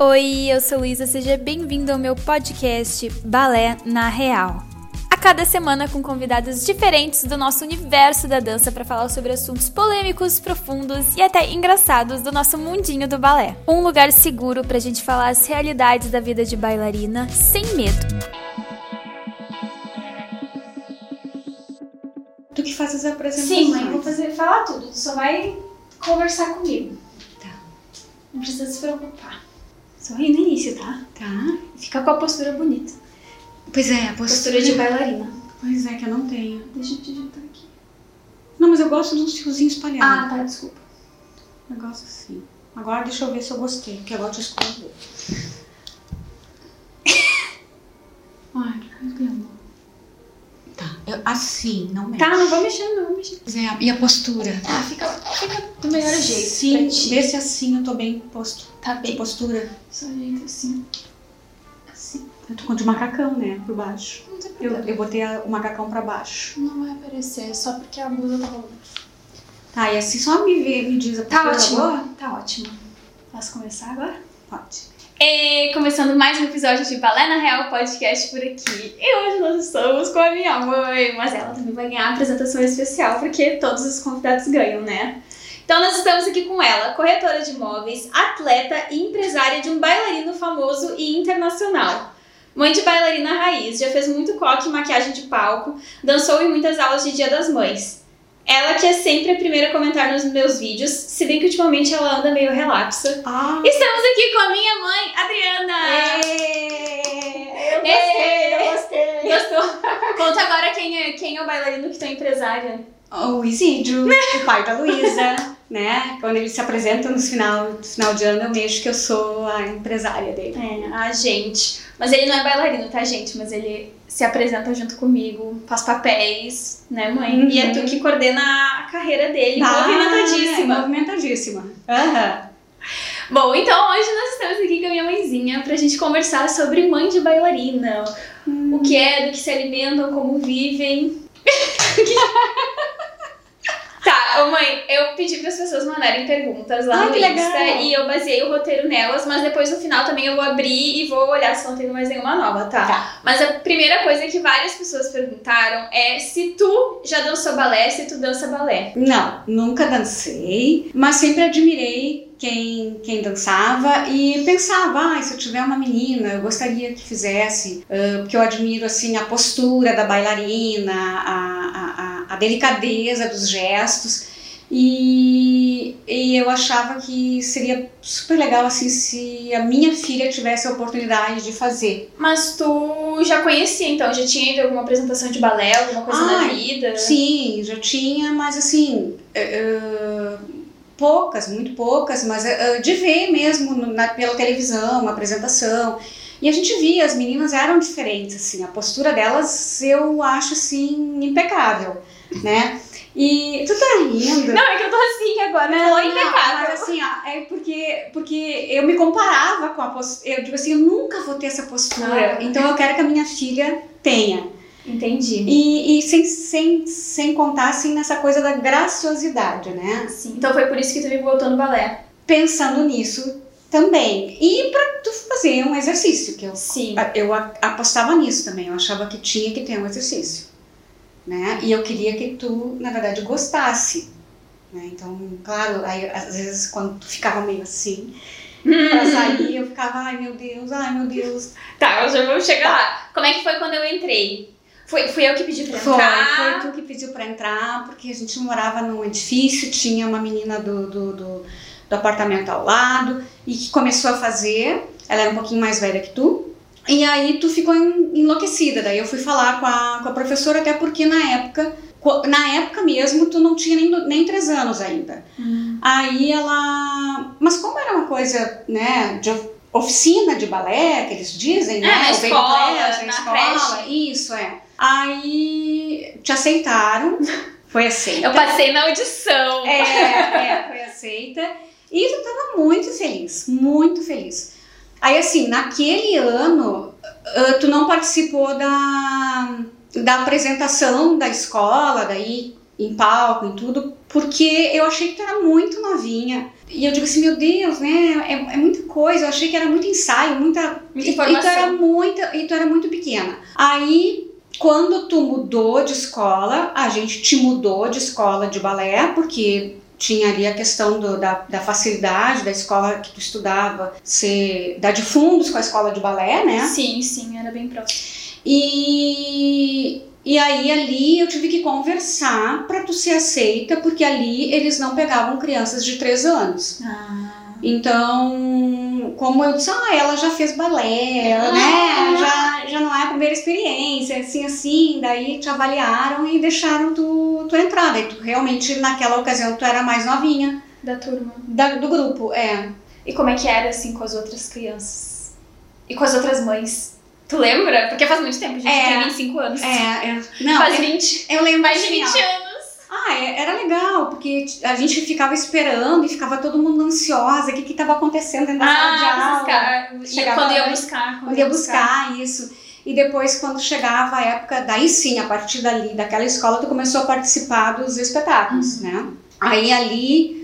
Oi, eu sou Luísa, seja bem-vindo ao meu podcast Balé na Real. A cada semana com convidados diferentes do nosso universo da dança para falar sobre assuntos polêmicos, profundos e até engraçados do nosso mundinho do balé. Um lugar seguro para a gente falar as realidades da vida de bailarina sem medo. Tu que faz as apresentações. Sim, mãe, vou fazer, falar tudo. Tu só vai conversar comigo. Tá. Não precisa se preocupar. Sorri no início, tá? Tá. Fica com a postura bonita. Pois é, a Postura postura de bailarina. Pois é, que eu não tenho. Deixa eu te ajeitar aqui. Não, mas eu gosto dos fiozinhos espalhados. Ah, tá, desculpa. Eu gosto assim. Agora deixa eu ver se eu gostei, porque agora eu tô escondendo. Ai, que amor. Tá, eu- assim, não mexe. Tá, não vou mexer, não vou mexer. É, e a postura? Ah, fica, fica do melhor jeito. Sim, se assim eu tô bem posto. Tá De bem. postura. Só ajeita assim. Assim. Eu tô com de macacão, né, por baixo. Não tem Eu, problema. eu botei a- o macacão pra baixo. Não vai aparecer, só porque a blusa tá rolando. Tá, e assim só me vê, me diz a Tá postura boa? ótimo. Tá ótimo. Posso começar agora? Pode. E começando mais um episódio de Balé na Real Podcast por aqui. E hoje nós estamos com a minha mãe, mas ela também vai ganhar apresentação especial, porque todos os convidados ganham, né? Então nós estamos aqui com ela, corretora de imóveis, atleta e empresária de um bailarino famoso e internacional. Mãe de bailarina raiz, já fez muito coque e maquiagem de palco, dançou em muitas aulas de Dia das Mães. Ela que é sempre a primeira a comentar nos meus vídeos, se bem que ultimamente ela anda meio relapsa. Ah, Estamos aqui com a minha mãe, Adriana! eu gostei, eu gostei. Gostou? Conta agora quem é, quem é o bailarino que tu é empresária. O Isídio, o pai da Luísa, né? Quando ele se apresenta no final, no final de ano, eu mexo que eu sou a empresária dele. É, a gente. Mas ele não é bailarino, tá, gente? Mas ele se apresenta junto comigo, faz papéis, né, mãe? Uhum. E é tu que coordena a carreira dele, Ah, movimentadíssima. é, movimentadíssima. Aham. Bom, então hoje nós estamos aqui com a minha mãezinha pra gente conversar sobre mãe de bailarina. O que é, do que se alimentam, como vivem. tá, ô mãe, eu pedi para as pessoas mandarem perguntas lá Ai, no Insta legal. e eu baseei o roteiro nelas, mas depois no final também eu vou abrir e vou olhar se não tem mais nenhuma nova, tá? Tá. Mas a primeira coisa que várias pessoas perguntaram é se tu já dançou balé, se tu dança balé. Não, nunca dancei, mas sempre admirei quem, quem dançava e pensava, ah, se eu tiver uma menina, eu gostaria que fizesse, ah, porque eu admiro assim a postura da bailarina, a delicadeza dos gestos. E, e eu achava que seria super legal assim se a minha filha tivesse a oportunidade de fazer. Mas tu já conhecia, então? Já tinha ido alguma apresentação de balé, alguma coisa na Ai, vida? Sim, já tinha, mas assim, eh, poucas, muito poucas, mas eh, de ver mesmo na- pela televisão, uma apresentação. E a gente via, as meninas eram diferentes, assim, a postura delas eu acho assim impecável, né? E tu tá rindo? Não, é que eu tô assim agora, foi não, impecável. Mas assim, ó, é porque, porque eu me comparava com a postura. Eu digo assim, eu nunca vou ter essa postura. Ah. Então eu quero que a minha filha tenha. Entendi. E, e sem, sem, sem contar assim nessa coisa da graciosidade, né? Sim. Então foi por isso que tu me botou no balé. Pensando nisso também. E pra tu fazer um exercício, que eu, Sim. eu apostava nisso também. Eu achava que tinha que ter um exercício. Né? E eu queria que tu, na verdade, gostasse. Né? Então, claro, aí, às vezes quando tu ficava meio assim, pra sair, eu ficava, ai meu Deus, ai meu Deus. Tá, eu já vou chegar lá. Como é que foi quando eu entrei? Foi, fui eu que pedi pra Foi, entrar? foi tu que pediu pra entrar, porque a gente morava num edifício, tinha uma menina do, do, do, do apartamento ao lado e que começou a fazer. Ela era um pouquinho mais velha que tu. E aí tu ficou en- enlouquecida. Daí eu fui falar com a, com a professora, até porque na época, na época mesmo, tu não tinha nem, nem três anos ainda. Hum. Aí ela. Mas como era uma coisa, né, de of- oficina de balé, que eles dizem, né? É, na o baby escola, class, na escola, creche. Isso, é. Aí te aceitaram, foi aceita. Eu passei na audição. É, é, foi aceita. E tu tava muito feliz, muito feliz. Aí, assim, naquele ano, ah, tu não participou da, da apresentação da escola, daí em palco, em tudo, porque eu achei que tu era muito novinha. E eu digo assim, meu Deus, né? É, é muita coisa. Eu achei que era muito ensaio, muita. Muita e, informação. e tu era muita, e tu era muito pequena. Aí, quando tu mudou de escola, a gente te mudou de escola de balé, porque tinha ali a questão do, da, da facilidade da escola que tu estudava ser dar de fundos com a escola de balé, né? Sim, sim, era bem próximo. E, e aí ali eu tive que conversar para tu ser aceita, porque ali eles não pegavam crianças de 3 anos. Ah. Então, como eu disse, ah, ela já fez balé, Ah. né? Já, já não é a primeira experiência, assim, assim. Daí te avaliaram e deixaram tu, tu entrar. Daí tu realmente, naquela ocasião, tu era mais novinha Da turma. da- do grupo, é. E como é que era, assim, com as outras crianças? E com as outras mães? Tu lembra? Porque faz muito tempo, a gente É. tem 25 anos. É, é. Não, Faz eu, 20. eu lembro Mais de assim, 20 ó. anos. Ah, é- era legal, porque a gente ficava esperando e ficava todo mundo ansiosa, o que que estava acontecendo dentro da sala de Ah, aula. buscar. Chegava quando ia buscar. Quando ia buscar isso. E depois, quando chegava a época, daí sim, a partir dali, daquela escola, tu começou a participar dos espetáculos, né? Aí ali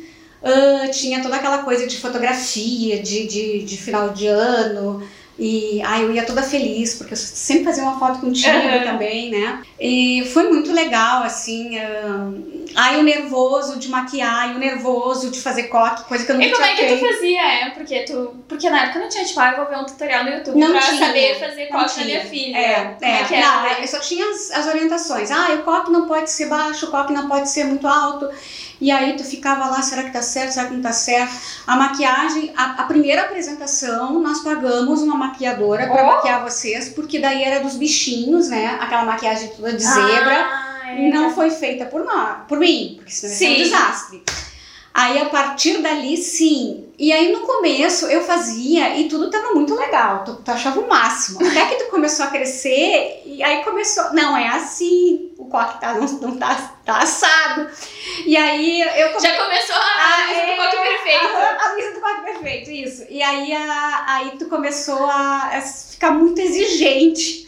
ah, tinha toda aquela coisa de fotografia, de, de, de final de ano. E aí eu ia toda feliz, porque eu sempre fazia uma foto contigo Aham. também, né? E foi muito legal, assim. ah, aí o nervoso de maquiar, e o nervoso de fazer coque, coisa que eu nunca E como é tinha que tu feito. fazia? É, porque tu. Porque na época não tinha, tipo, ah, eu vou ver um tutorial no YouTube Não pra tinha, saber fazer não coque na tinha. minha filha. É, é, é, não, eu só tinha as, as orientações. Ah, o coque não pode ser baixo, o coque não pode ser muito alto. E aí tu ficava lá, será que tá certo, será que não tá certo? A maquiagem, a, a primeira apresentação, nós pagamos uma maquiadora pra Oh. maquiar vocês, porque daí era dos bichinhos, né? Aquela maquiagem toda de zebra. Ah, é. Não foi feita por nós, por mim, porque senão ia ser um desastre. Aí a partir dali, sim. E aí no começo eu fazia e tudo tava muito legal, tu, tu achava o máximo. Até que tu começou a crescer e aí começou, não, é assim, coque tá, não, não tá, tá assado. E aí eu come- Já começou a Ah, lista do é, coque perfeito. A, a lista do coque perfeito, isso. E aí, a, aí tu começou a, a ficar muito exigente.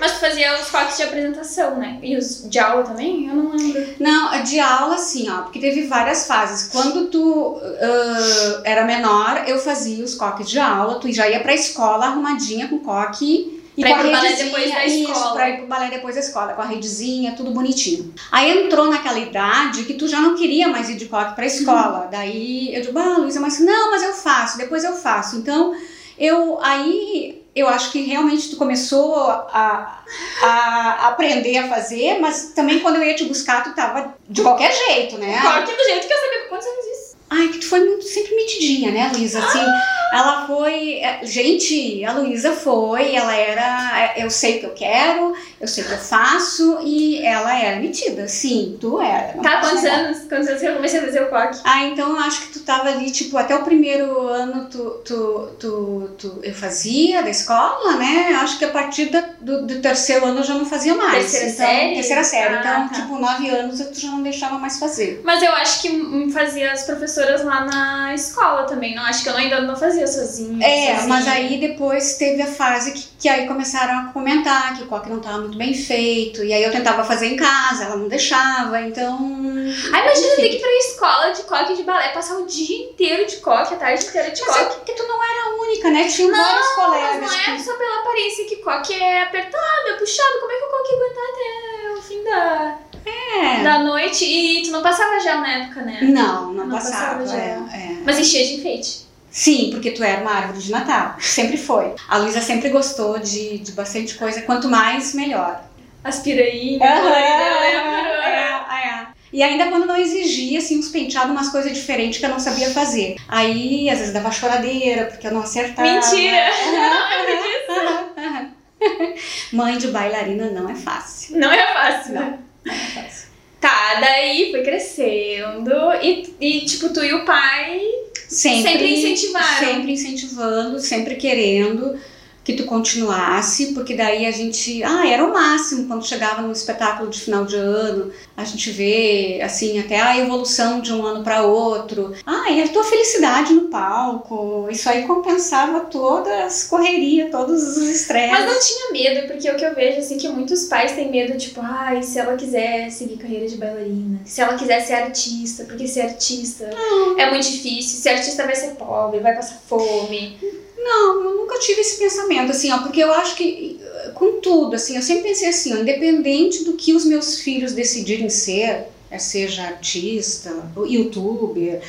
Mas tu fazia os coques de apresentação, né? E os de aula também? Eu não lembro. Não, de aula assim, ó, porque teve várias fases. Quando tu ah, era menor, eu fazia os coques de aula, tu já ia pra escola arrumadinha com coque e Pra com a balé redezinha, depois da isso, escola. pra ir pro balé depois da escola, com a redezinha, tudo bonitinho. Aí entrou naquela idade que tu já não queria mais ir de coque pra escola. Uhum. Daí eu digo, ah, Luísa, mas não, mas eu faço, depois eu faço. Então, eu aí eu acho que realmente tu começou a, a aprender a fazer, mas também quando eu ia te buscar, tu tava de qualquer jeito, né? Coque do jeito que eu sabia. Quantos anos isso? Ai, que tu foi muito sempre metidinha, né, Luísa? Assim, ela foi. é, Gente, a Luísa foi, ela era. é, Eu sei o que eu quero, eu sei o que eu faço, e ela era metida, sim, tu era. Tá, quantos anos? Quantos anos que eu comecei a fazer o coque? Ah, então eu acho que tu tava ali, tipo, até o primeiro ano tu, tu, tu, tu- eu fazia da escola, né? Eu Acho que a partir da- do, do terceiro ano eu já não fazia mais. Terceira então, série? Terceira série. Ah, então, tá. tipo, nove anos tu já não deixava mais fazer. Mas eu acho que fazia as professoras lá na escola também. Não acho que eu ainda não fazia sozinha. É, sozinha. mas aí depois teve a fase que, que aí começaram a comentar que o coque não estava muito bem feito. E aí eu tentava fazer em casa, ela não deixava, então. Ai, imagina Enfim. ter que ir pra escola de coque e de balé, passar o dia inteiro de coque, a tarde inteira de Mas coque. é que tu não era a única, né? Tinha vários colegas. Mas não é que- só pela aparência que coque é apertado, é puxado. Como é que o coque aguentar até o fim da, É. da noite? E tu não passava gel na época, né? Não, não, Não passava. passava é, gel. é. Mas enchia de enfeite. Sim, porque tu era uma árvore de Natal. Sempre foi. A Luísa sempre gostou de, de bastante coisa. Quanto mais, melhor. As eu lembro. é, é. E ainda quando não exigia, assim, uns penteados, umas coisas diferentes que eu não sabia fazer. Aí, às vezes, dava choradeira, porque eu não acertava. Mentira! Mãe de bailarina não é fácil. Não é fácil, né? Não, não é fácil. Tá, daí foi crescendo e, e tipo, tu e o pai Sempre, Sempre incentivaram. Sempre incentivando, sempre querendo. Que tu continuasse, porque daí a gente, ah, era o máximo quando chegava no espetáculo de final de ano, a gente vê assim até a evolução de um ano para outro. Ah, e a tua felicidade no palco, isso aí compensava todas as correrias, todos os estresses. Mas não tinha medo, porque o que eu vejo assim que muitos pais têm medo, tipo, ai, se ela quiser seguir carreira de bailarina, se ela quiser ser artista, porque ser artista Não. é muito difícil, ser artista vai ser pobre, vai passar fome. Não, eu nunca tive esse pensamento, assim, ó, porque eu acho que, com tudo, assim, eu sempre pensei assim, ó, independente do que os meus filhos decidirem ser, é, seja artista, youtuber,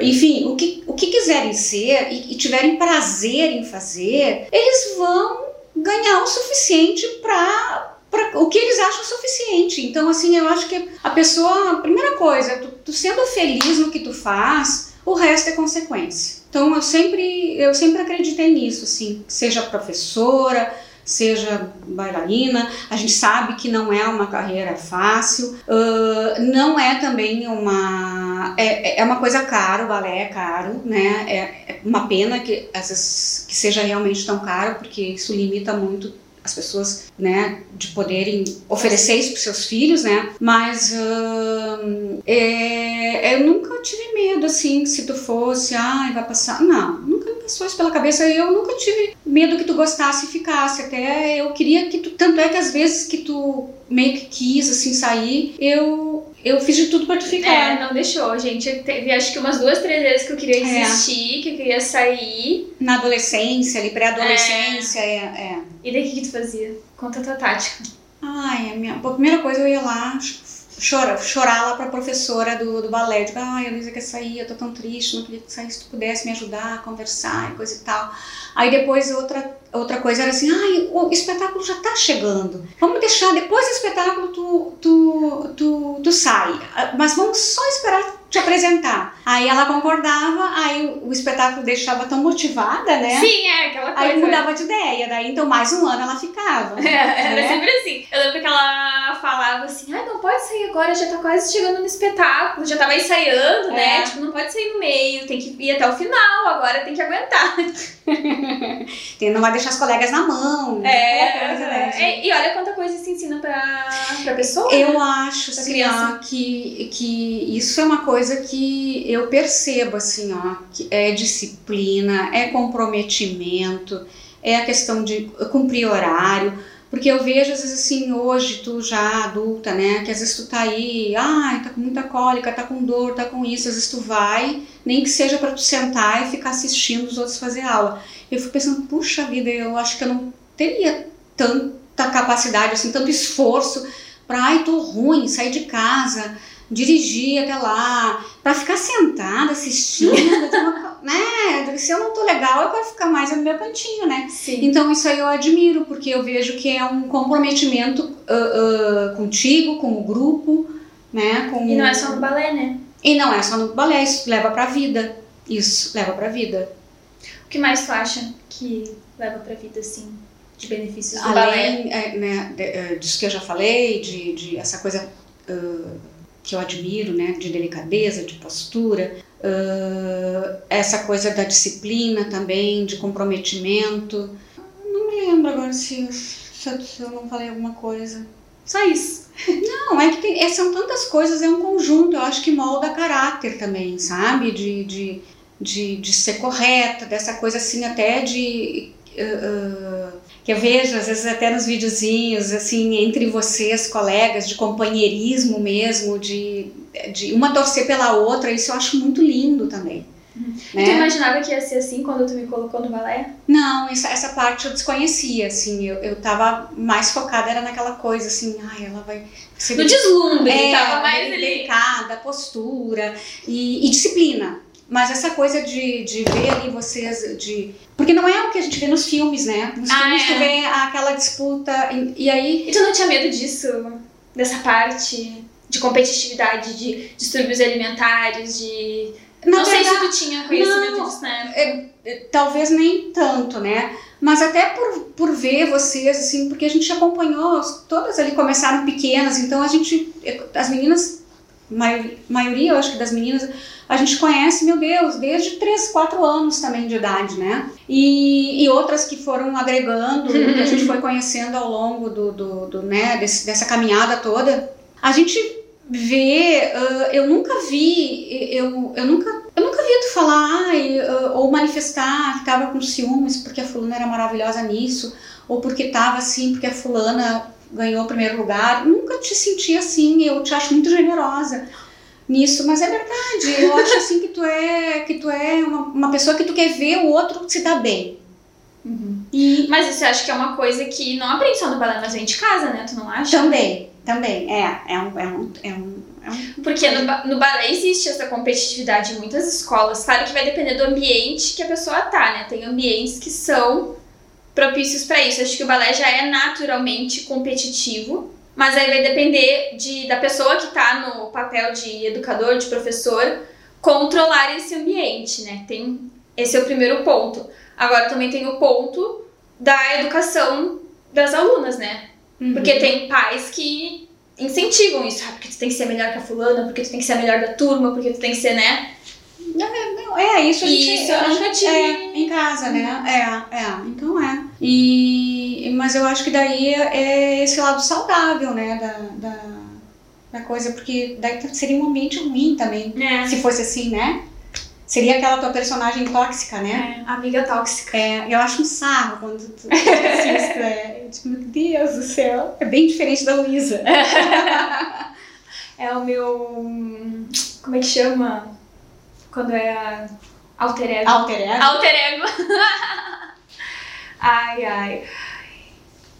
enfim, o que, o que quiserem ser e, e tiverem prazer em fazer, eles vão ganhar o suficiente para para o que eles acham suficiente. Então, assim, eu acho que a pessoa, a primeira coisa, tu, tu sendo feliz no que tu faz, o resto é consequência. Então eu sempre, eu sempre acreditei nisso, assim, seja professora, seja bailarina, a gente sabe que não é uma carreira fácil, uh, não é também uma é, é uma coisa cara, o balé é caro, né? É, é uma pena que às vezes que seja realmente tão caro, porque isso limita muito as pessoas, né, de poderem oferecer isso para seus filhos, né? Mas uh, é, eu nunca tive medo, assim, se tu fosse, ai, vai passar. Não, nunca me passou isso pela cabeça. Eu nunca tive medo que tu gostasse e ficasse. Até eu queria que tu. Tanto é que às vezes que tu meio que quis, assim, sair, eu eu fiz de tudo pra tu ficar. É, não deixou, gente. Teve acho que umas duas, três vezes que eu queria desistir, é. que eu queria sair. Na adolescência, ali, pré-adolescência, é. é. é, E daí o que, tu fazia? Conta a tua tática. Ai, a minha a primeira coisa eu ia lá chorar, chorar lá pra professora do, do balé. Eu digo, ai, a Luísa quer sair, eu tô tão triste, não queria que saísse, se tu pudesse me ajudar conversar e coisa e tal. Aí depois outra, outra coisa era assim, ai, o espetáculo já tá chegando. Vamos deixar, depois do espetáculo tu, tu, tu, tu sai. Mas vamos só esperar te apresentar. Aí ela concordava, aí o espetáculo deixava tão motivada, né? Sim, é aquela coisa. Aí mudava de ideia, daí então mais um ano ela ficava. É, era né? sempre assim. Eu lembro que ela falava assim, ai, não pode sair agora, já tá quase chegando no espetáculo, já tava ensaiando, né? é. né? Tipo, não pode sair no meio, tem que ir até o final, agora tem que aguentar. não vai deixar as colegas na mão. É, coisa, né? é, e olha quanta coisa se ensina pra, pra pessoa. Eu né? acho, assim, ó, que, que isso é uma coisa que eu percebo, assim, ó, que é disciplina, é comprometimento, é a questão de cumprir horário. Porque eu vejo, às vezes, assim, hoje, tu já adulta, né? Que às vezes tu tá aí, ai, tá com muita cólica, tá com dor, tá com isso. Às vezes tu vai, nem que seja para tu sentar e ficar assistindo os outros fazer aula. Eu fico pensando, puxa vida, eu acho que eu não teria tanta capacidade, assim, tanto esforço para, ai, tô ruim, sair de casa, dirigir até lá, para ficar sentada assistindo, né? Se eu não tô legal, eu quero ficar mais no meu cantinho, né? Sim. Então isso aí eu admiro, porque eu vejo que é um comprometimento uh, uh, contigo, com o grupo, né? Com... E não é só no balé, né? E não é só no balé, isso leva pra vida. Isso leva pra vida. O que mais tu acha que leva pra vida, assim, de benefícios do Além, balé? É, né, de, uh, disso que eu já falei, de, de essa coisa que eu admiro, né, de delicadeza, de postura, uh, essa coisa da disciplina também, de comprometimento. Não me lembro agora se, se, eu, se eu não falei alguma coisa. Só isso. Não, é que tem, é, são tantas coisas, é um conjunto, eu acho que molda caráter também, sabe? De, de, de, de ser correta, dessa coisa assim até de. Uh, que eu vejo às vezes até nos videozinhos, assim, entre vocês, colegas, de companheirismo mesmo, de, de uma torcer pela outra, isso eu acho muito lindo também. Uhum. Né? Tu imaginava que ia ser assim quando tu me colocou no balé? Não, essa, essa parte eu desconhecia, assim, eu, eu tava mais focada, era naquela coisa, assim, ai, ela vai... Ser... No deslumbre, é, tava mais ali. Delicada, postura e, e disciplina. Mas essa coisa de, de ver ali vocês, de. Porque não é o que a gente vê nos filmes, né? Nos ah, filmes é. tu vê aquela disputa. E, e, aí. E tu não tinha medo disso? Dessa parte de competitividade, de distúrbios alimentares, de. Na não verdade, sei se tu tinha conhecimento não, disso, né? É, é, talvez nem tanto, né? Mas até por, por ver vocês, assim, porque a gente acompanhou, todas ali começaram pequenas, então a gente. As meninas maioria, eu acho que das meninas, a gente conhece, meu Deus, desde 3, 4 anos também de idade, né? E, e outras que foram agregando, que a gente foi conhecendo ao longo do, do, do né, desse, dessa caminhada toda. A gente vê, uh, eu nunca vi, eu, eu nunca eu nunca vi tu falar ai, uh, ou manifestar que tava com ciúmes porque a fulana era maravilhosa nisso, ou porque tava assim, porque a fulana ganhou o primeiro lugar. Nunca te senti assim, eu te acho muito generosa nisso, mas é verdade. Eu acho assim que tu é que tu é uma, uma pessoa que tu quer ver o outro se dar bem. Uhum. E... Mas eu acho que é uma coisa que não aprende só no balé, mas vem de casa, né? Tu não acha? Também, também. É, é um, é um, é um, é um... Porque no, no balé existe essa competitividade em muitas escolas. Claro que vai depender do ambiente que a pessoa tá, né? Tem ambientes que são propícios para isso. Acho que o balé já é naturalmente competitivo, mas aí vai depender de, da pessoa que está no papel de educador, de professor, controlar esse ambiente, né? Tem, esse é o primeiro ponto. Agora também tem o ponto da educação das alunas, né? Uhum. Porque tem pais que incentivam isso, ah, porque tu tem que ser melhor que a fulana, porque tu tem que ser a melhor da turma, porque tu tem que ser, né? É, não, é isso a gente, isso eu nunca tive. É, em casa, né? É, é. Então é. E, mas eu acho que daí é esse lado saudável, né? Da, da, da coisa, porque daí seria um ambiente ruim também. É. Se fosse assim, né? Seria aquela tua personagem tóxica, né? É, amiga tóxica. É, eu acho um sarro quando tu, tu assiste. é, meu Deus do céu. É bem diferente da Luísa. é o meu. Como é que chama? Quando é a alter ego. Alter ego? Alter ego. ai, ai.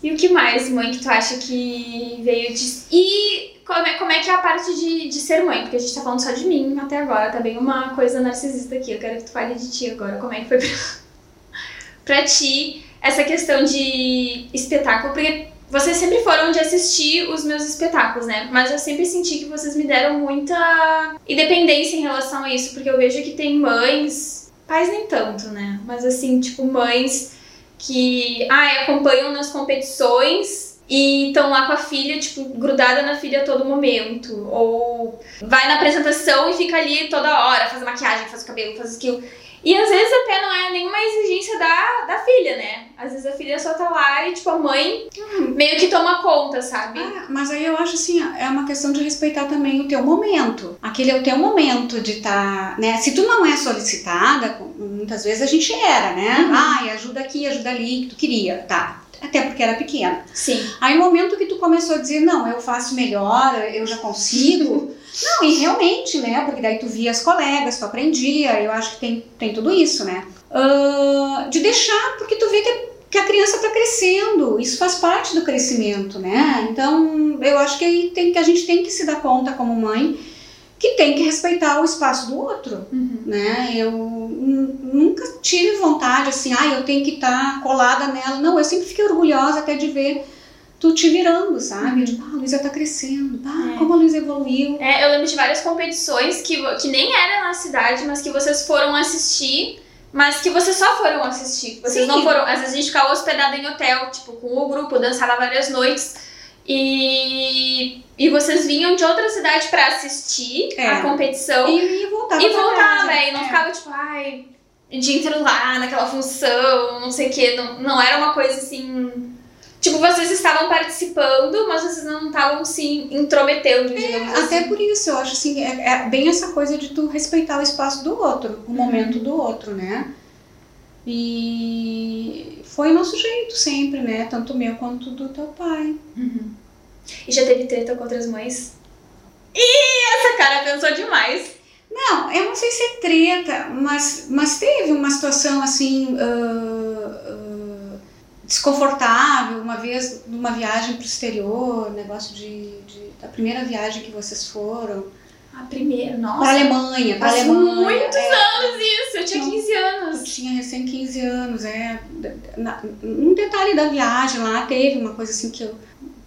E o que mais, mãe, que tu acha que veio de. E como é, como é que é a parte de, de ser mãe? Porque a gente tá falando só de mim até agora, tá bem uma coisa narcisista aqui. Eu quero que tu fale de ti agora. Como é que foi pra, pra ti essa questão de espetáculo? Porque vocês sempre foram de assistir os meus espetáculos, né? Mas eu sempre senti que vocês me deram muita independência em relação a isso, porque eu vejo que tem mães, pais nem tanto, né? Mas assim, tipo, mães que ai, acompanham nas competições e estão lá com a filha, tipo, grudada na filha a todo momento. Ou vai na apresentação e fica ali toda hora, faz maquiagem, faz o cabelo, faz aquilo. E às vezes até não é nenhuma exigência da, da filha, né? Às vezes a filha só tá lá e, tipo, a mãe meio que toma conta, sabe? Ah, mas aí eu acho assim, é uma questão de respeitar também o teu momento. Aquele é o teu momento de estar, tá, né? Se tu não é solicitada, muitas vezes a gente era, né? Uhum. Ai, ajuda aqui, ajuda ali, que tu queria, tá? até porque era pequena. Sim. Aí, no momento que tu começou a dizer, não, eu faço melhor, eu já consigo, Não, e realmente, né? Porque daí tu via as colegas, tu aprendia, eu acho que tem, tem tudo isso, né? Uh, de deixar, porque tu vê que, que a criança está crescendo, isso faz parte do crescimento, né? Então, eu acho que aí tem, que a gente tem que se dar conta como mãe que tem que respeitar o espaço do outro, uhum. né? Eu nunca tive vontade assim, ah, eu tenho que estar tá colada nela. Não, eu sempre fiquei orgulhosa até de ver tu te virando, sabe? Uhum. Tipo, ah, a Luísa tá crescendo, ah, é. como a Luísa evoluiu. É, eu lembro de várias competições que, que nem era na cidade, mas que vocês foram assistir, mas que vocês só foram assistir. Vocês Sim. não foram. Às vezes a gente ficava hospedado em hotel, tipo, com o grupo, dançava várias noites. E, e vocês vinham de outra cidade pra assistir é. a competição. E, e voltava. E voltava, e não é. ficava tipo, ai, dia inteiro lá, naquela função, não sei o quê. Não, não era uma coisa assim Tipo, vocês estavam participando, mas vocês não estavam se intrometendo, é, digamos é, assim. Até por isso, eu acho assim, é, é, bem essa coisa de tu respeitar o espaço do outro, o uhum. momento do outro, né? E foi o nosso jeito sempre, né? Tanto meu quanto do teu pai. Uhum. E já teve treta com outras mães? Ih, essa cara pensou demais. Não, eu não sei se é treta, mas, mas teve uma situação assim. Uh, desconfortável uma vez numa viagem para o exterior, negócio de, de, da primeira viagem que vocês foram. A primeira, nossa. Para a Alemanha, para Alemanha. muitos é, anos isso, eu tinha 15 anos. Eu tinha recém 15 anos, é. Na, um detalhe da viagem lá teve uma coisa assim que eu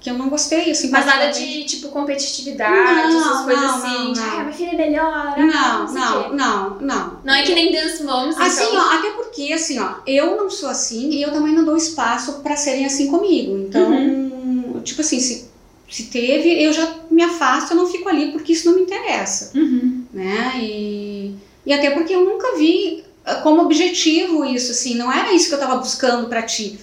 que eu não gostei, assim. Mas nada de, tipo, competitividade, não, essas coisas não, assim. Não, de, ah, minha filha é melhor. Não, não, não, não, não. Não é que nem Dance Moms, Assim, então. ó, até porque, assim, ó, eu não sou assim e eu também não dou espaço pra serem assim comigo. Então, uhum. tipo assim, se, se teve, eu já me afasto, eu não fico ali porque isso não me interessa, Uhum. né? E, e até porque eu nunca vi ah, como objetivo isso, assim, não era isso que eu tava buscando para ti.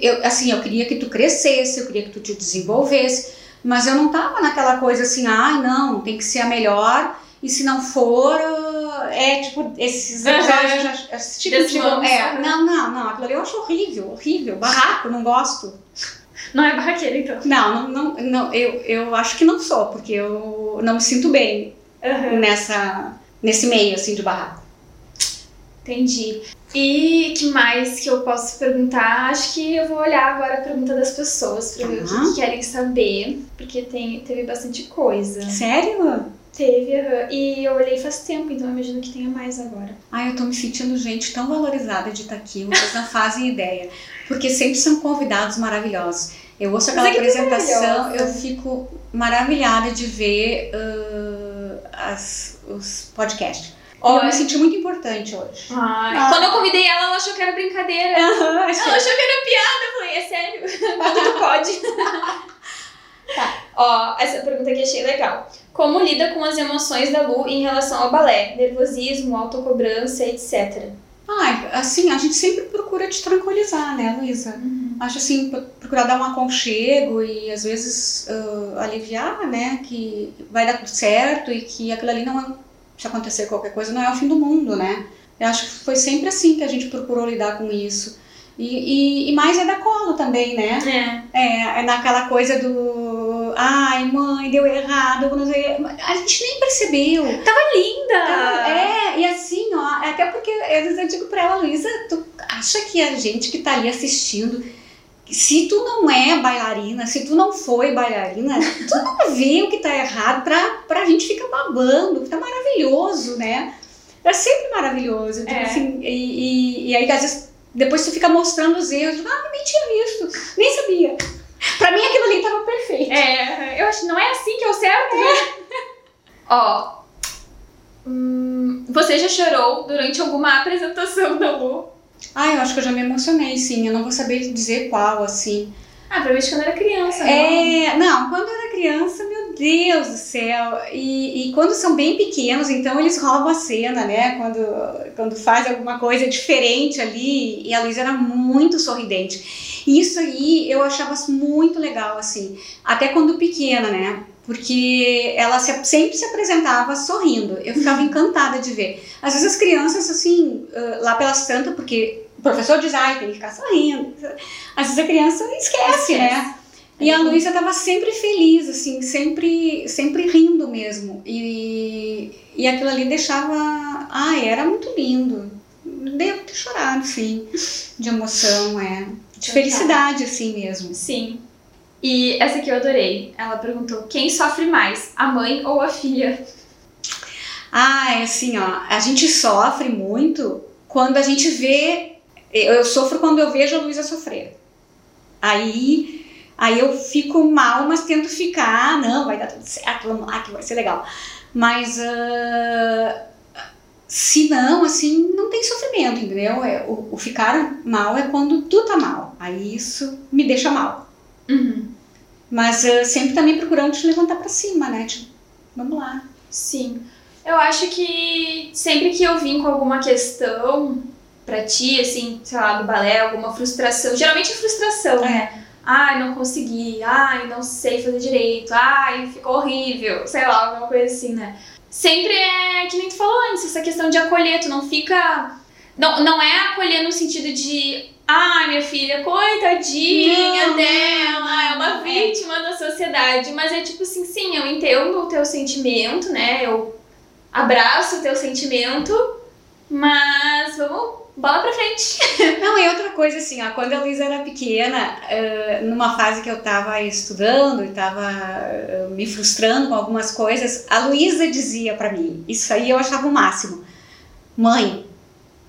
Eu, assim, eu queria que tu crescesse, eu queria que tu te desenvolvesse, mas eu não tava naquela coisa assim, ai, não, tem que ser a melhor, e se não for, ah, é tipo, esses episódios eu já contigo. monstro, É, não, não, não, aquilo ali eu acho horrível, horrível, barraco, não gosto. Não é barraqueira, então. Não, não, não, não eu, eu acho que não sou, porque eu não me sinto bem Aham. nessa, nesse meio, assim, de barraco. Entendi. E que mais que eu posso perguntar? Acho que eu vou olhar agora a pergunta das pessoas pra ver o que, Tá. que querem saber, porque tem, teve bastante coisa. Sério? Teve, aham. e eu olhei faz tempo, então eu imagino que tenha mais agora. Ai, eu tô me sentindo gente tão valorizada de estar aqui, vocês não fazem ideia. Porque sempre são convidados maravilhosos. Eu ouço aquela é é apresentação, eu fico maravilhada de ver ah, as, os podcasts. E eu Olha. me senti muito importante hoje. Ai, Ah. Quando eu convidei ela, ela achou que era brincadeira. Ela achou que era piada. Eu falei, é sério? Quando tu pode. tá. Ó, essa pergunta aqui achei legal. Como lida com as emoções da Lu em relação ao balé? Nervosismo, autocobrança, etc. Ai, assim, a gente sempre procura te tranquilizar, né, Luísa? Acho assim, pro- procurar dar um aconchego e às vezes ah, aliviar, né, que vai dar tudo certo e que aquilo ali não é, se acontecer qualquer coisa, não é o fim do mundo, né? Eu acho que foi sempre assim que a gente procurou lidar com isso. E, e, e mais é da colo também, né? É. É, é naquela coisa do. Ai, mãe, deu errado, não sei. A gente nem percebeu. Linda! É, e assim, ó, até porque às vezes eu digo pra ela, Luísa, tu acha que a gente que tá ali assistindo, se tu não é bailarina, se tu não foi bailarina, tu não vê o que tá errado pra, pra gente ficar babando, tá maravilhoso, né? É sempre maravilhoso. Tipo É. assim, e, e, e aí, às vezes, depois tu fica mostrando os erros, ah, eu nem tinha visto, nem sabia. Pra mim aquilo ali tava perfeito. É, eu acho que não é assim que é o certo. Ó. hum, você já chorou durante alguma apresentação da Lu? Ah, eu acho que eu já me emocionei, sim. Eu não vou saber dizer qual, assim. Ah, provavelmente quando era criança, né? É, não, quando eu era criança, meu Deus do céu. E, e quando são bem pequenos, então eles roubam a cena, né? Quando, quando faz alguma coisa diferente ali. E a Luísa era muito sorridente. E isso aí eu achava muito legal, assim. Até quando pequena, né? Porque ela se- sempre se apresentava sorrindo. Eu ficava encantada de ver. Às vezes as crianças, assim, ah, lá pelas tantas, porque o professor diz, ai, tem que ficar sorrindo. Às vezes a criança esquece, né? E a Luísa estava sempre feliz, assim, sempre, sempre rindo mesmo. E, e aquilo ali deixava. Ai, era muito lindo. Devo ter chorado, sim, de emoção, é. De felicidade, assim mesmo. Sim. E essa aqui eu adorei. Ela perguntou: quem sofre mais, a mãe ou a filha? Ah, é assim, ó, a gente sofre muito quando a gente vê. Eu, sofro quando eu vejo a Luísa sofrer. Aí, aí eu fico mal, mas tento ficar. "Ah, Não, vai dar tudo certo, vamos lá, que vai ser legal. Mas ah, se não, assim, não tem sofrimento, entendeu? É, o, o ficar mal é quando tu tá mal. Aí isso me deixa mal. Uhum. Mas ah, sempre também procurando te levantar pra cima, né? Tipo, vamos lá. Sim. Eu acho que sempre que eu vim com alguma questão pra ti, assim, sei lá, do balé, alguma frustração, geralmente é frustração, né? Ai, não consegui, ai, não sei fazer direito, ai, ficou horrível, sei lá, alguma coisa assim, né? Sempre é que nem tu falou antes, essa questão de acolher, tu não fica. Não, não é acolher no sentido de. Ai, minha filha, coitadinha Não, dela, é uma não, é. vítima da sociedade. Mas é tipo assim, sim, eu entendo o teu sentimento, né? Eu abraço o teu sentimento, mas vamos, bola pra frente. Não, e outra coisa assim, ó, quando a Luísa era pequena, eh, numa fase que eu tava estudando e tava eh, me frustrando com algumas coisas, a Luísa dizia pra mim, isso aí eu achava o máximo. Mãe,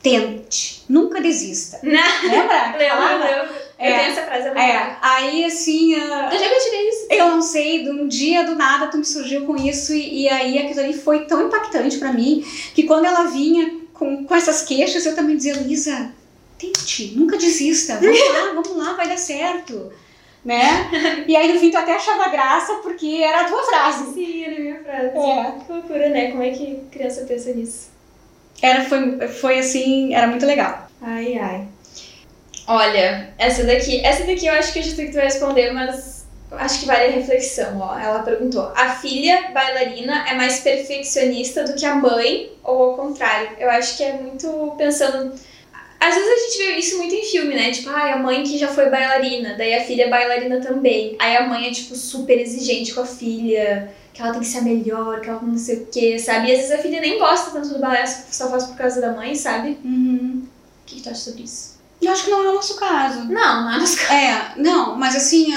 tente, nunca desista. Né? Lembra? Lembra? Falava? lembra? Eu É. tenho essa frase na É, aí assim, ah, Onde é que eu tirei isso? eu não sei, de um dia do nada tu me surgiu com isso e, e aí aquilo ali foi tão impactante pra mim que quando ela vinha com, com essas queixas eu também dizia, Luísa, tente, nunca desista, vamos lá, vamos lá, vai dar certo. né? E aí no fim tu até achava graça porque era a tua frase. Sim, era a minha frase. É. Que loucura, né? Como é que criança pensa nisso? Era, foi, foi assim, era muito legal. Ai, ai. Olha, essa daqui, essa daqui eu acho que eu já sei que responder, mas acho que vale a reflexão, ó. Ela perguntou: a filha bailarina é mais perfeccionista do que a mãe ou ao contrário? Eu acho que é muito pensando. Às vezes a gente vê isso muito em filme, né? Tipo, ah, a mãe que já foi bailarina, daí a filha é bailarina também. Aí a mãe é, tipo, super exigente com a filha, que ela tem que ser a melhor, que ela não sei o quê, sabe? E às vezes a filha nem gosta tanto do balé, só faz por causa da mãe, sabe? Uhum. O que, que tu acha sobre isso? Eu acho que não é o nosso caso. Não, não é nos É, não, mas assim,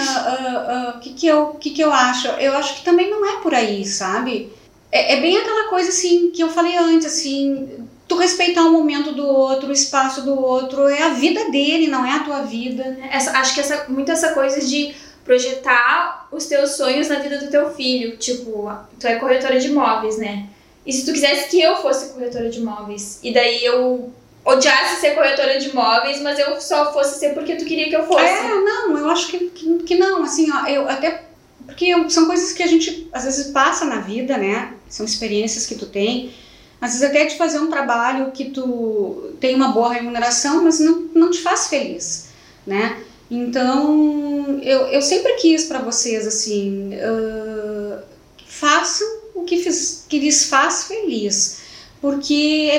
o que, que, eu, que, que eu acho? Eu acho que também não é por aí, sabe? É, é bem aquela coisa assim que eu falei antes, assim, tu respeitar o momento do outro, o espaço do outro, é a vida dele, não é a tua vida. Essa, acho que essa, muito essa coisa de projetar os teus sonhos na vida do teu filho. Tipo, tu é corretora de imóveis, né? E se tu quisesse que eu fosse corretora de imóveis, e daí eu odiasse ser corretora de imóveis, mas eu só fosse ser porque tu queria que eu fosse. É, não, eu acho que, que, que não, assim, ó, eu até porque são coisas que a gente às vezes passa na vida, né? São experiências que tu tem. Às vezes até de fazer um trabalho que tu tem uma boa remuneração, mas não, não te faz feliz, né? Então, eu, eu sempre quis para vocês, assim, uh, façam o que, fiz, que lhes faz feliz. Porque,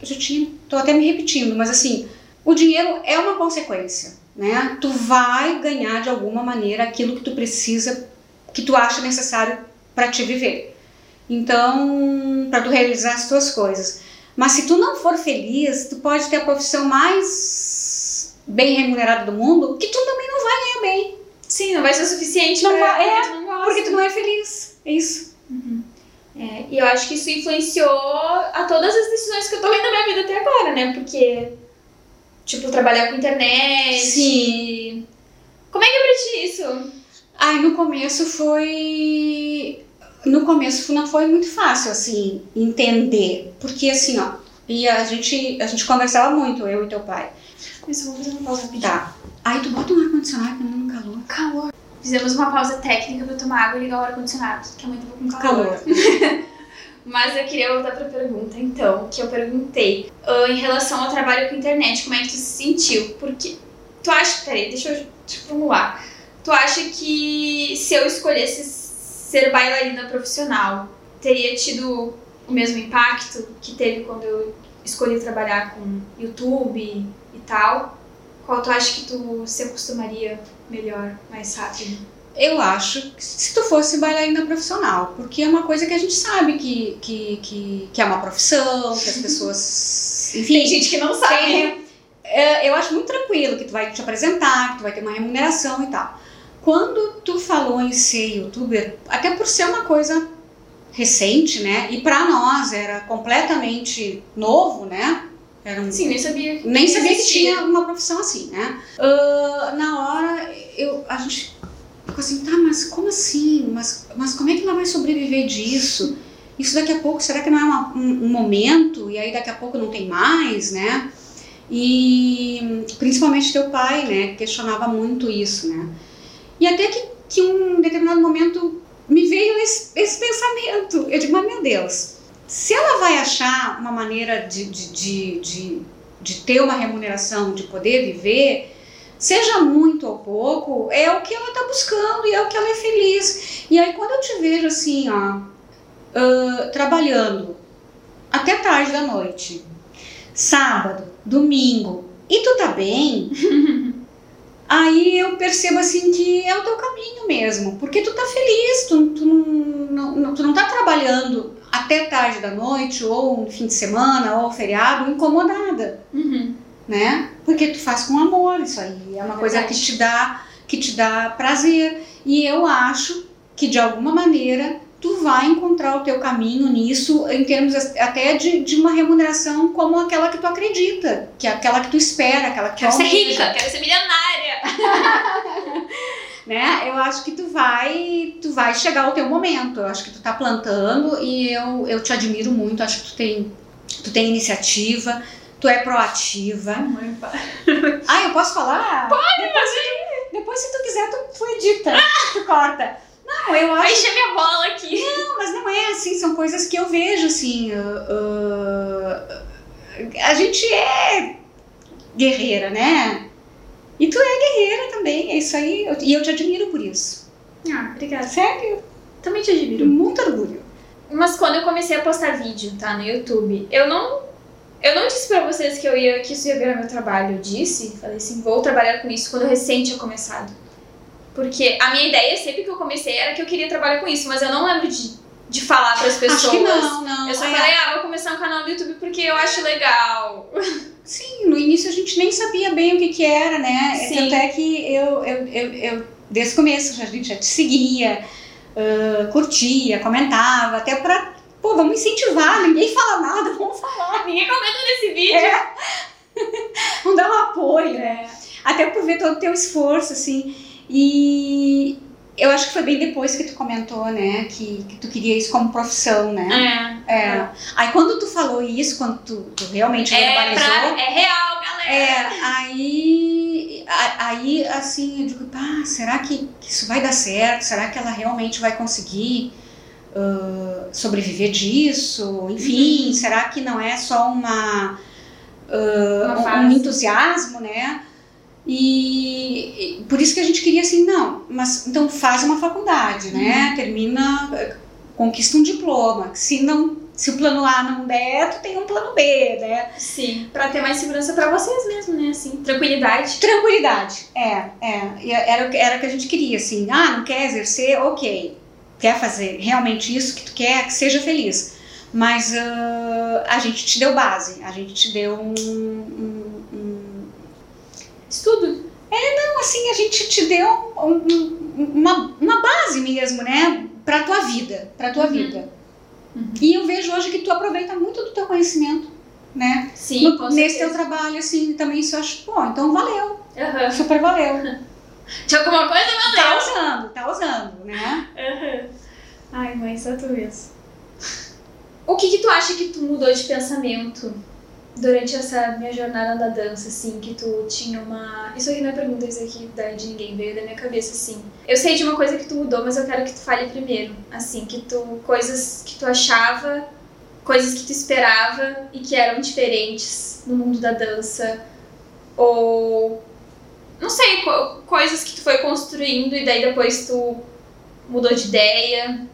eu já tinha, tô até me repetindo, mas assim, o dinheiro é uma consequência, né? Tu vai ganhar de alguma maneira aquilo que tu precisa, que tu acha necessário para te viver. Então, para tu realizar as tuas coisas. Mas se tu não for feliz, tu pode ter a profissão mais bem remunerada do mundo, que tu também não vai ganhar bem. Sim, não vai ser o suficiente Não pra, vai- é, porque tu não. Porque tu não é feliz. É isso. É, e eu acho que isso influenciou a todas as decisões que eu tomei na minha vida até agora, né? Porque, tipo, trabalhar com internet. Sim. Como é que é pra ti isso? Ai, no começo foi. No começo não foi muito fácil, assim, entender. Porque assim, ó, e a gente, a gente conversava muito, eu e teu pai. Isso, vou fazer uma pausa rapidinho. Tá. Aí tu bota um ar-condicionado que não calor. Calor. Fizemos uma pausa técnica pra tomar água e ligar o ar-condicionado, que a mãe tava com calor. Calor. Mas eu queria voltar pra pergunta, então, que eu perguntei. ah, em relação ao trabalho com internet, como é que tu se sentiu? Porque tu acha. Peraí, deixa eu te formular. Tu acha que se eu escolhesse ser bailarina profissional, teria tido o mesmo impacto que teve quando eu escolhi trabalhar com YouTube e tal? Qual tu acha que tu se acostumaria melhor, mais rápido? Eu acho que se tu fosse bailarina profissional, porque é uma coisa que a gente sabe que, que, que, que é uma profissão, que as pessoas. Enfim, Tem gente que não sabe. Tem- é, eu acho muito tranquilo que tu vai te apresentar, que tu vai ter uma remuneração e tal. Quando tu falou em ser youtuber, até por ser uma coisa recente, né? E pra nós era completamente novo, né? Era um, Sim, nem sabia. nem sabia que tinha uma profissão assim, né? Ah, na hora, eu, a gente ficou assim, tá, mas como assim? Mas, mas como é que ela vai sobreviver disso? Isso daqui a pouco, será que não é uma- um, um momento? E aí daqui a pouco não tem mais, né? E principalmente teu pai, né? Questionava muito isso, né? E até que, que um determinado momento me veio esse, esse pensamento. Eu digo, mas meu Deus, se ela vai achar uma maneira de, de, de, de, de ter uma remuneração, de poder viver, seja muito ou pouco, é o que ela está buscando e é o que ela é feliz. E aí quando eu te vejo assim, ó, ah, trabalhando até tarde da noite, sábado, domingo, e tu tá bem, aí eu percebo assim que é o teu caminho mesmo, porque tu tá feliz, tu, tu, não, não, tu não tá trabalhando até tarde da noite, ou no fim de semana, ou feriado, incomodada, Uhum. né? Porque tu faz com amor isso aí, é uma coisa que te dá que te dá prazer. E eu acho que de alguma maneira tu vai encontrar o teu caminho nisso em termos até de, de uma remuneração como aquela que tu acredita, que é aquela que tu espera, aquela que Quero tu ser rica, quero ser milionária. né? Eu acho que tu vai, tu vai chegar ao teu momento. Eu acho que tu tá plantando e eu, eu te admiro muito. Acho que tu tem, tu tem iniciativa, tu é proativa. Mãe. Ah, eu posso falar? Pode, depois, tu, depois se tu quiser, tu, tu edita, tu corta. Não, eu acho. Enche minha bola aqui. Não, mas não é assim, são coisas que eu vejo assim. uh, uh, a gente é guerreira, né? E tu é guerreira também, é isso aí. eu- E eu te admiro por isso. Ah, obrigada. Sério, Também te admiro. muito orgulho. Mas quando eu comecei a postar vídeo, tá, no YouTube, eu não. Eu não disse pra vocês que eu ia que isso ia virar meu trabalho. Eu disse, falei assim, vou trabalhar com isso quando eu recém tinha começado. Porque a minha ideia sempre que eu comecei era que eu queria trabalhar com isso, mas eu não lembro de, de falar pras pessoas. Acho que não, não. Eu só é. falei, ah, vou começar um canal no YouTube porque eu acho legal. Sim, no início a gente nem sabia bem o que que era, né? Sim. Tanto é que eu, eu, eu, eu desde o começo, a gente já te seguia, ah, curtia, comentava, até pra, pô, vamos incentivar, ninguém fala nada, vamos falar, Ninguém comenta nesse vídeo. É. vamos dar um apoio, né? Até por ver todo o teu esforço, assim. E eu acho que foi bem depois que tu comentou, né, que, que tu queria isso como profissão, né? É. É. Aí quando tu falou isso, quando tu, tu realmente É, verbalizou, pra- é real, galera. é, aí, aí assim, eu digo, pá, será que, isso vai dar certo? Será que ela realmente vai conseguir ah, sobreviver disso? Enfim, Uhum. será que não é só uma, fase. um entusiasmo, né? E, e por isso que a gente queria assim, não, mas então faz uma faculdade, Uhum. né? Termina, eh, conquista um diploma. Se não, se o plano A não der, tu tem um plano B, né? Sim, pra ter mais segurança pra vocês mesmo, né? Assim, tranquilidade. Tranquilidade, é, é. E Era, o que- era o que a gente queria, assim. Ah, não quer exercer? Ok. Quer fazer realmente isso que tu quer? Que seja feliz. Mas ah, a gente te deu base, a gente te deu um. um- Estudo. Não, assim, a gente te deu um- um- uma, uma base mesmo, né? Pra tua vida, pra tua Uhum. vida. Uhum. E eu vejo hoje que tu aproveita muito do teu conhecimento, né? Sim, No- com nesse teu trabalho, assim, também isso eu acho, pô, então valeu, Aham. super valeu. De alguma coisa, Tá valeu. usando, tá usando, né? Ai, mãe, só tu mesmo. O que que tu acha que tu mudou de pensamento durante essa minha jornada da dança, assim, que tu tinha uma... Isso aqui não é pergunta, isso aqui de ninguém, veio da minha cabeça, assim. Eu sei de uma coisa que tu mudou, mas eu quero que tu fale primeiro. Assim, que tu... Coisas que tu achava, coisas que tu esperava e que eram diferentes no mundo da dança. Ou... Não sei, co- coisas que tu foi construindo e daí depois tu mudou de ideia?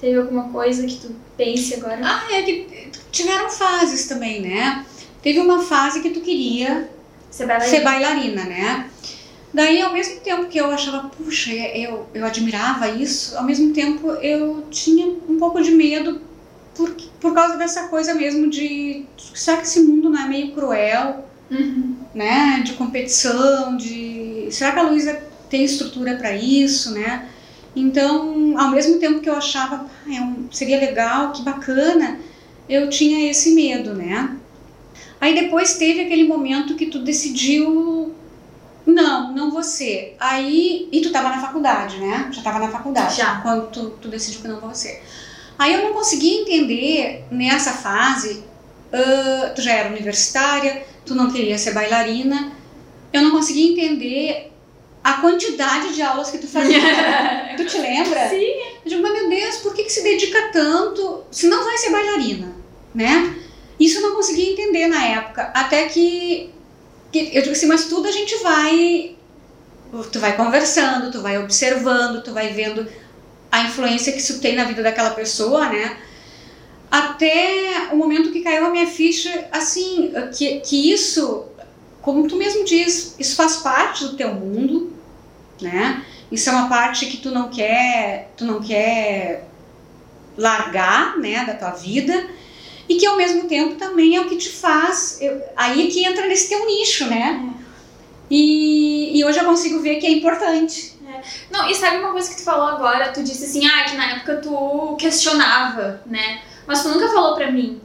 Teve alguma coisa que tu pense agora? Ah, é que tiveram fases também, né? Teve uma fase que tu queria Ser bailarina? ser bailarina, né? Daí, ao mesmo tempo que eu achava, puxa, eu, eu admirava isso, ao mesmo tempo eu tinha um pouco de medo por, por causa dessa coisa mesmo de será que esse mundo não é meio cruel, Uhum. né? De competição, de será que a Luísa tem estrutura para isso, né? Então, ao mesmo tempo que eu achava, "Ah, é um- seria legal, que bacana, eu tinha esse medo, né? Aí depois teve aquele momento que tu decidiu, não, não você. Aí, e tu tava na faculdade, né? Já tava na faculdade. Já. Quando tu, tu decidiu que não você. Aí eu não conseguia entender nessa fase, ah, tu já era universitária, tu não queria ser bailarina, eu não conseguia entender a quantidade de aulas que tu fazia. tu te lembra? Sim. Eu digo, mas meu Deus, por que, que se dedica tanto se não vai ser bailarina, né? Isso eu não conseguia entender na época, até que, que eu digo assim, mas tudo a gente vai, tu vai conversando, tu vai observando, tu vai vendo a influência que isso tem na vida daquela pessoa, né? Até o momento que caiu a minha ficha, assim, que, que isso, como tu mesmo diz, isso faz parte do teu mundo, né? Isso é uma parte que tu não quer, tu não quer largar, né, da tua vida, e que ao mesmo tempo também é o que te faz, eu- aí é que entra nesse teu nicho, né? E, e hoje eu consigo ver que é importante. Não, e sabe uma coisa que tu falou agora? Tu disse assim, ah, que na época tu questionava, né? Mas tu nunca falou pra mim.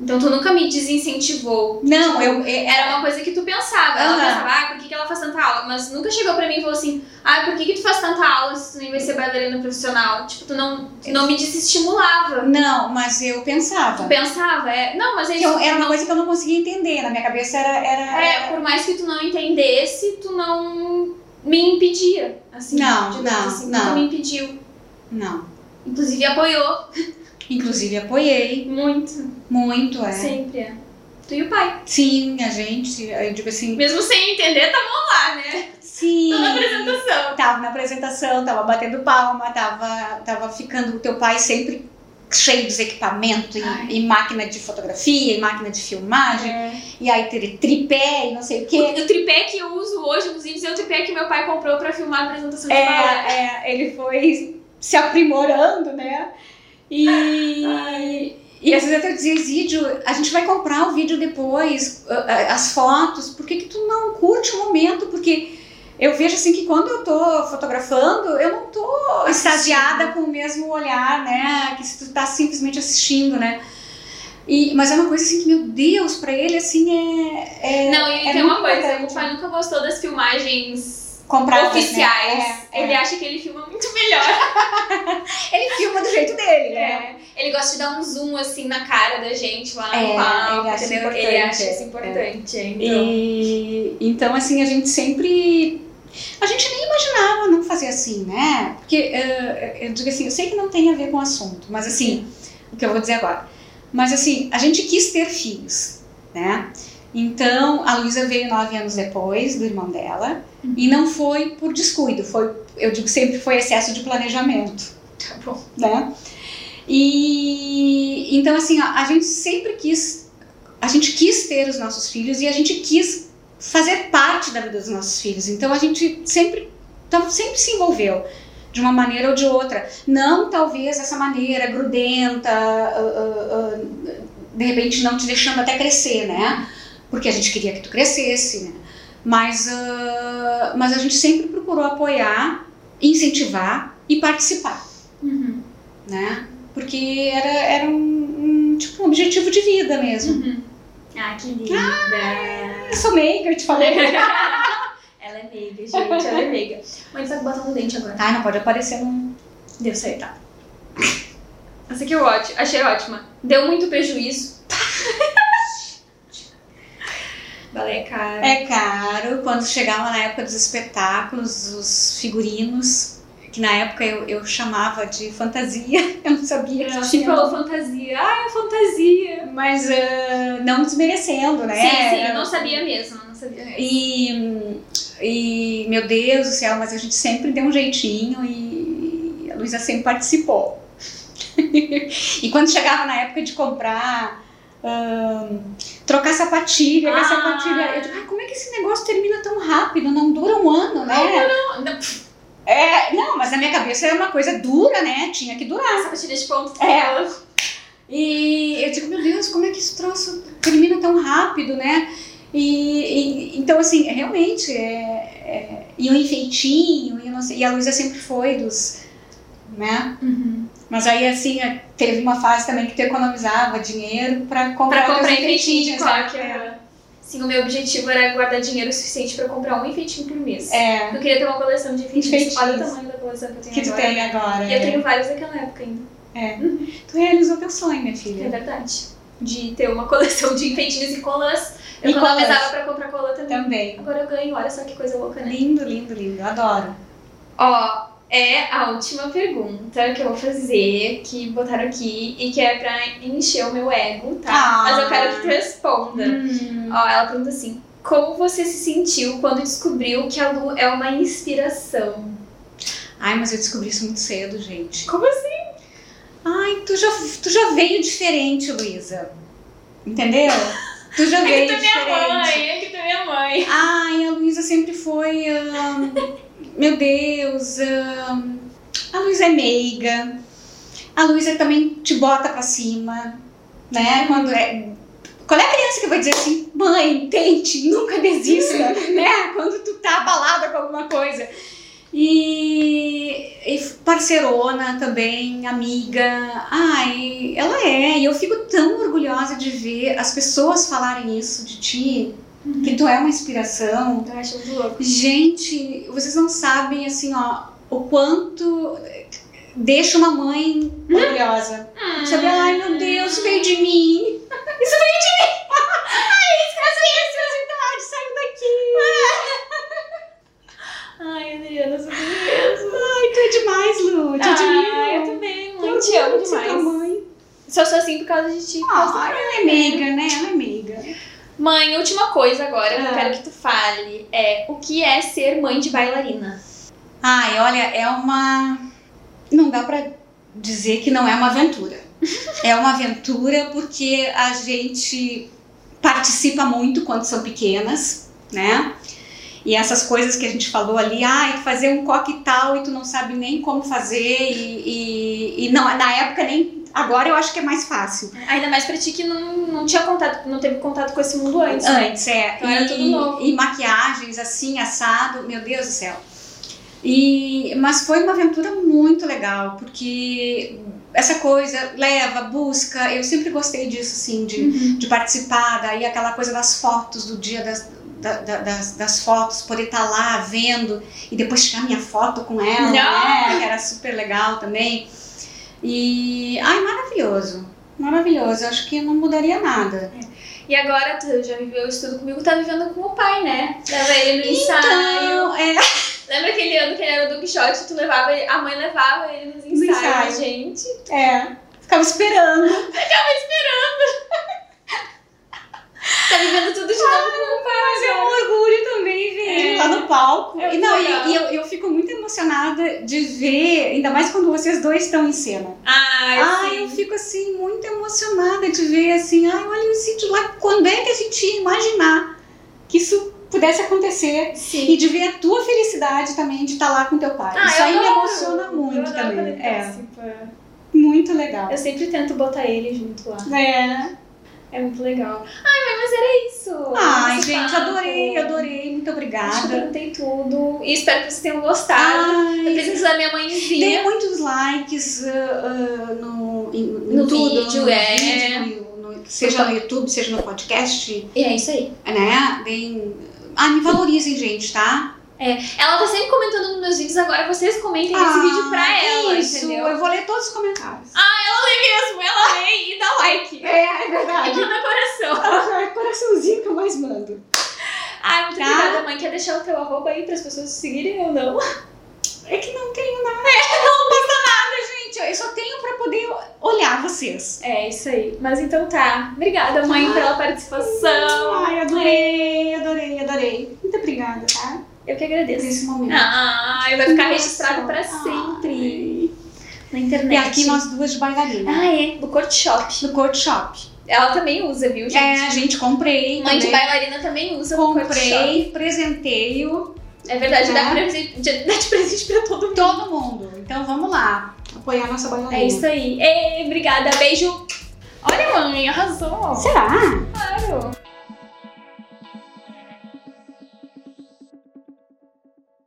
Então tu nunca me desincentivou. Não, Tipo, eu, é- Era uma coisa que tu pensava. Ela pensava, ah, por que, que ela faz tanta aula? Mas nunca chegou pra mim e falou assim, ah, por que, que tu faz tanta aula se tu nem vai ser bailarina profissional? Tipo, tu não, tu não me desestimulava. não, mas eu Tu pensava. pensava, é. Não, mas é isso. era uma não- coisa que eu não conseguia entender. Na minha cabeça era. era, É, por mais que tu não entendesse, tu não. me impedia, assim. Não, não, assim, não. Nunca me impediu. Não. Inclusive apoiou Inclusive apoiei muito. muito, é. Sempre. é. Tu e o pai. Sim, a gente, eu digo assim, Mesmo sem entender, estavam lá, né? sim. Tô na apresentação. Tava na apresentação, tava batendo palma, tava, tava ficando o teu pai sempre cheio dos equipamentos e, e máquina de fotografia e máquina de filmagem, É. e aí ter tripé e não sei o quê. O, o tripé que eu uso hoje nos vídeos é o tripé que meu pai comprou pra filmar a apresentação de balé. É, é, ele foi se aprimorando, né? E, e às vezes até eu dizia, Zídio, a gente vai comprar o vídeo depois, as fotos, por que, que tu não curte o momento? Porque eu vejo assim que quando eu tô fotografando, eu não tô extasiada com o mesmo olhar, né? Que se tu tá simplesmente assistindo, né? E, mas é uma coisa assim que, meu Deus, pra ele assim é. é Não, e é tem uma coisa, o pai nunca gostou das filmagens Compradas, né? oficiais. É, é. Ele acha que ele filma muito melhor. Ele filma do jeito dele, né? É. Ele gosta de dar um zoom assim na cara da gente lá É, no palco, ele acha entendeu? importante, Ele acha é. isso importante. é, Então. E então, assim, a gente sempre. A gente nem imaginava não fazer assim, né? Porque eh, eu digo assim, eu sei que não tem a ver com o assunto, mas assim, o que eu vou dizer agora. Mas assim, a gente quis ter filhos, né? Então, a Luísa veio nove anos depois do irmão dela, e não foi por descuido, foi, eu digo sempre, foi excesso de planejamento Tá bom. né? E então assim, ó, a gente sempre quis, a gente quis ter os nossos filhos e a gente quis fazer parte da vida dos nossos filhos. Então a gente sempre, então, sempre se envolveu de uma maneira ou de outra. Não talvez essa maneira grudenta, ah, ah, ah, de repente não te deixando até crescer, né? Porque a gente queria que tu crescesse, né? Mas, ah, mas a gente sempre procurou apoiar, incentivar e participar Uhum. né? Porque era, era um, um, tipo, um objetivo de vida mesmo. Uhum. Ah, que linda. Eu sou meiga, eu te falei. ela é meiga, gente. Ela é meiga. Mãe, tá com batom no dente agora. Ai, não pode aparecer um... Deu certo. tá. Essa aqui eu ótimo. achei ótima. Deu muito prejuízo. Balé é caro. É caro, quando chegava na época dos espetáculos, os figurinos, que na época eu, eu chamava de fantasia, eu não sabia que Ela tinha. sempre falou fantasia. Ai, é fantasia. Mas ah, não desmerecendo, né? Sim, sim, eu não sabia mesmo. Não sabia mesmo. E, e, meu Deus do céu, mas a gente sempre deu um jeitinho e a Luísa sempre participou. e quando chegava na época de comprar, trocar sapatilha, que a Ah. sapatilha, eu digo, "Ai, como é que esse negócio termina tão rápido? Não dura um ano, né? Não, não. É, não, mas na minha cabeça era uma coisa dura, né? Tinha que durar. Sapatilha de ponto. É. E eu digo, meu Deus, como é que esse troço termina tão rápido, né? E, e- então, assim, realmente, é, é, e um enfeitinho, e, não sei, e a Luísa sempre foi dos, né? Uhum. Mas aí, assim, é, teve uma fase também que tu economizava dinheiro pra comprar Pra comprar enfeitinho de né? coque. aham. Sim, o meu objetivo era guardar dinheiro suficiente pra comprar um enfeitinho por mês. É, Eu queria ter uma coleção de enfeitinhos. Enfeitinhos. Olha o tamanho da coleção que eu tenho que tu agora. tem agora. E eu é. tenho vários daquela época ainda. Tu realizou teu sonho, minha É filha. verdade. De ter uma coleção de enfeitinhos e colãs. Eu E economizava pra comprar colã também. Também. Agora eu ganho, olha só que coisa louca, né? Lindo, lindo, lindo. Eu adoro. Ó, é a última pergunta que eu vou fazer, que botaram aqui, e que é pra encher o meu ego, tá? Ah. Mas eu quero que tu responda. Hum. Ó, ela pergunta assim: Como você se sentiu quando descobriu que a Lu é uma inspiração? Ai, mas eu descobri isso muito cedo, gente. Como assim? Ai, tu já, tu já veio diferente, Luísa. Entendeu? Tu já É veio que tu é minha diferente. mãe, é que tu é minha mãe. Ai, a Luísa sempre foi. Meu Deus. ahn, a Luísa é meiga. A Luísa também te bota pra cima. Né? Quando é. Qual é a criança que vai dizer assim, mãe, tente, nunca desista, né? Quando tu tá abalada com alguma coisa. E, e parceirona também, amiga. Ai, ela é. E eu fico tão orgulhosa de ver as pessoas falarem isso de ti, que tu é uma inspiração. Eu acho louco. Gente, vocês não sabem, assim, ó, o quanto deixa uma mãe maravilhosa, Uhum. Ah. Sabe, ai meu Deus, isso veio de mim. Isso veio de mim. Ai, isso, essa preciosidade saiu daqui. Ai, Adriana, sou mesmo. Ai, tu é demais, Lu. Te é ah, admiro. Eu também. Eu te amo demais. Mãe. Só sou assim por causa de ti. Ah, ela é meiga, né? Ela é meiga. Mãe, última coisa agora que eu Ah. quero que tu fale é o que é ser mãe de bailarina? Ai, olha, é uma. Não dá pra dizer que não é uma aventura. É uma aventura porque a gente participa muito quando são pequenas, né? E essas coisas que a gente falou ali, ai, fazer um coquetal e tu não sabe nem como fazer, e, e, e não, na época nem. Agora eu acho que é mais fácil. Ainda mais pra ti que não, não tinha contato, não teve contato com esse mundo antes. né? Antes, é. Então era e, tudo novo. e maquiagens assim, assado, meu Deus do céu. E, mas foi uma aventura muito legal, porque essa coisa leva, busca, eu sempre gostei disso, assim, de, Uhum. de participar, daí aquela coisa das fotos, do dia das, da- da- das, das fotos, poder estar lá vendo e depois tirar minha foto com ela, né? Que era super legal também. E, ai, maravilhoso, maravilhoso, eu acho que não mudaria nada. E agora tu já viveu isso tudo comigo, tá vivendo com o pai, né? Leva ele no ensaio. Então, é, Lembra aquele ano que ele era do Quixote, tu levava ele- a mãe levava ele nos No ensaios, ensaio. gente. É, ficava esperando. Tá vivendo tudo de novo com o pai. Mas é um agora. orgulho também ver É. ele lá no palco. É e não, legal. e, e eu, eu fico muito emocionada de ver, ainda mais quando vocês dois estão em cena. Ai, Ai, sim. eu fico assim, muito emocionada de ver assim, ai, olha o sítio lá, quando é que a gente ia imaginar que isso pudesse acontecer? Sim. E de ver a tua felicidade também de estar lá com teu pai. Ah, isso eu aí me emociona Eu muito quando também. É, muito legal. Eu sempre tento botar ele junto lá. É. É muito legal. Ai, mãe, mas era isso. Ai, gente, papo. adorei, adorei. Muito Acho que eu obrigada. tudo. E espero que vocês tenham gostado. Ai, presença da minha mãezinha. Tem muitos likes ah, ah, no, em- em No tudo, vídeo, no é. vídeo, no- seja no YouTube, seja no podcast, E é isso aí. né? Bem, ah, me valorizem, gente, tá? Ela tá sempre comentando nos meus vídeos, agora vocês comentem esse vídeo pra ela, Ah, Isso, entendeu? eu vou ler todos os comentários. Ela lê mesmo, ela lê e dá like. é, é E verdade. manda coração. É coraçãozinho que eu mais mando. Ai, muito Tá. obrigada, mãe. Quer deixar o teu arroba aí pras pessoas seguirem ou não? É que não tenho nada. não custa nada, gente. Eu só tenho pra poder olhar vocês. É, isso aí. Mas então tá. Obrigada, mãe, pela participação. Ai, adorei, adorei, adorei. Muito obrigada, tá? Eu que agradeço. esse momento. Ai, vai ficar registrado pra Ai. sempre na E internet. aqui nós duas de bailarina. Ah, é, do Court Shop. No Court Shop. Ela também usa, viu, gente? É, gente, comprei. Mãe de também. bailarina também usa no Court Shop. Comprei, presenteio É verdade, É. dá, presente, dá de presente pra todo mundo. todo mundo. Então vamos lá. Apoiar nossa bailarina. É isso aí. Ei, obrigada. Beijo. Olha, mãe, arrasou. Será? Claro.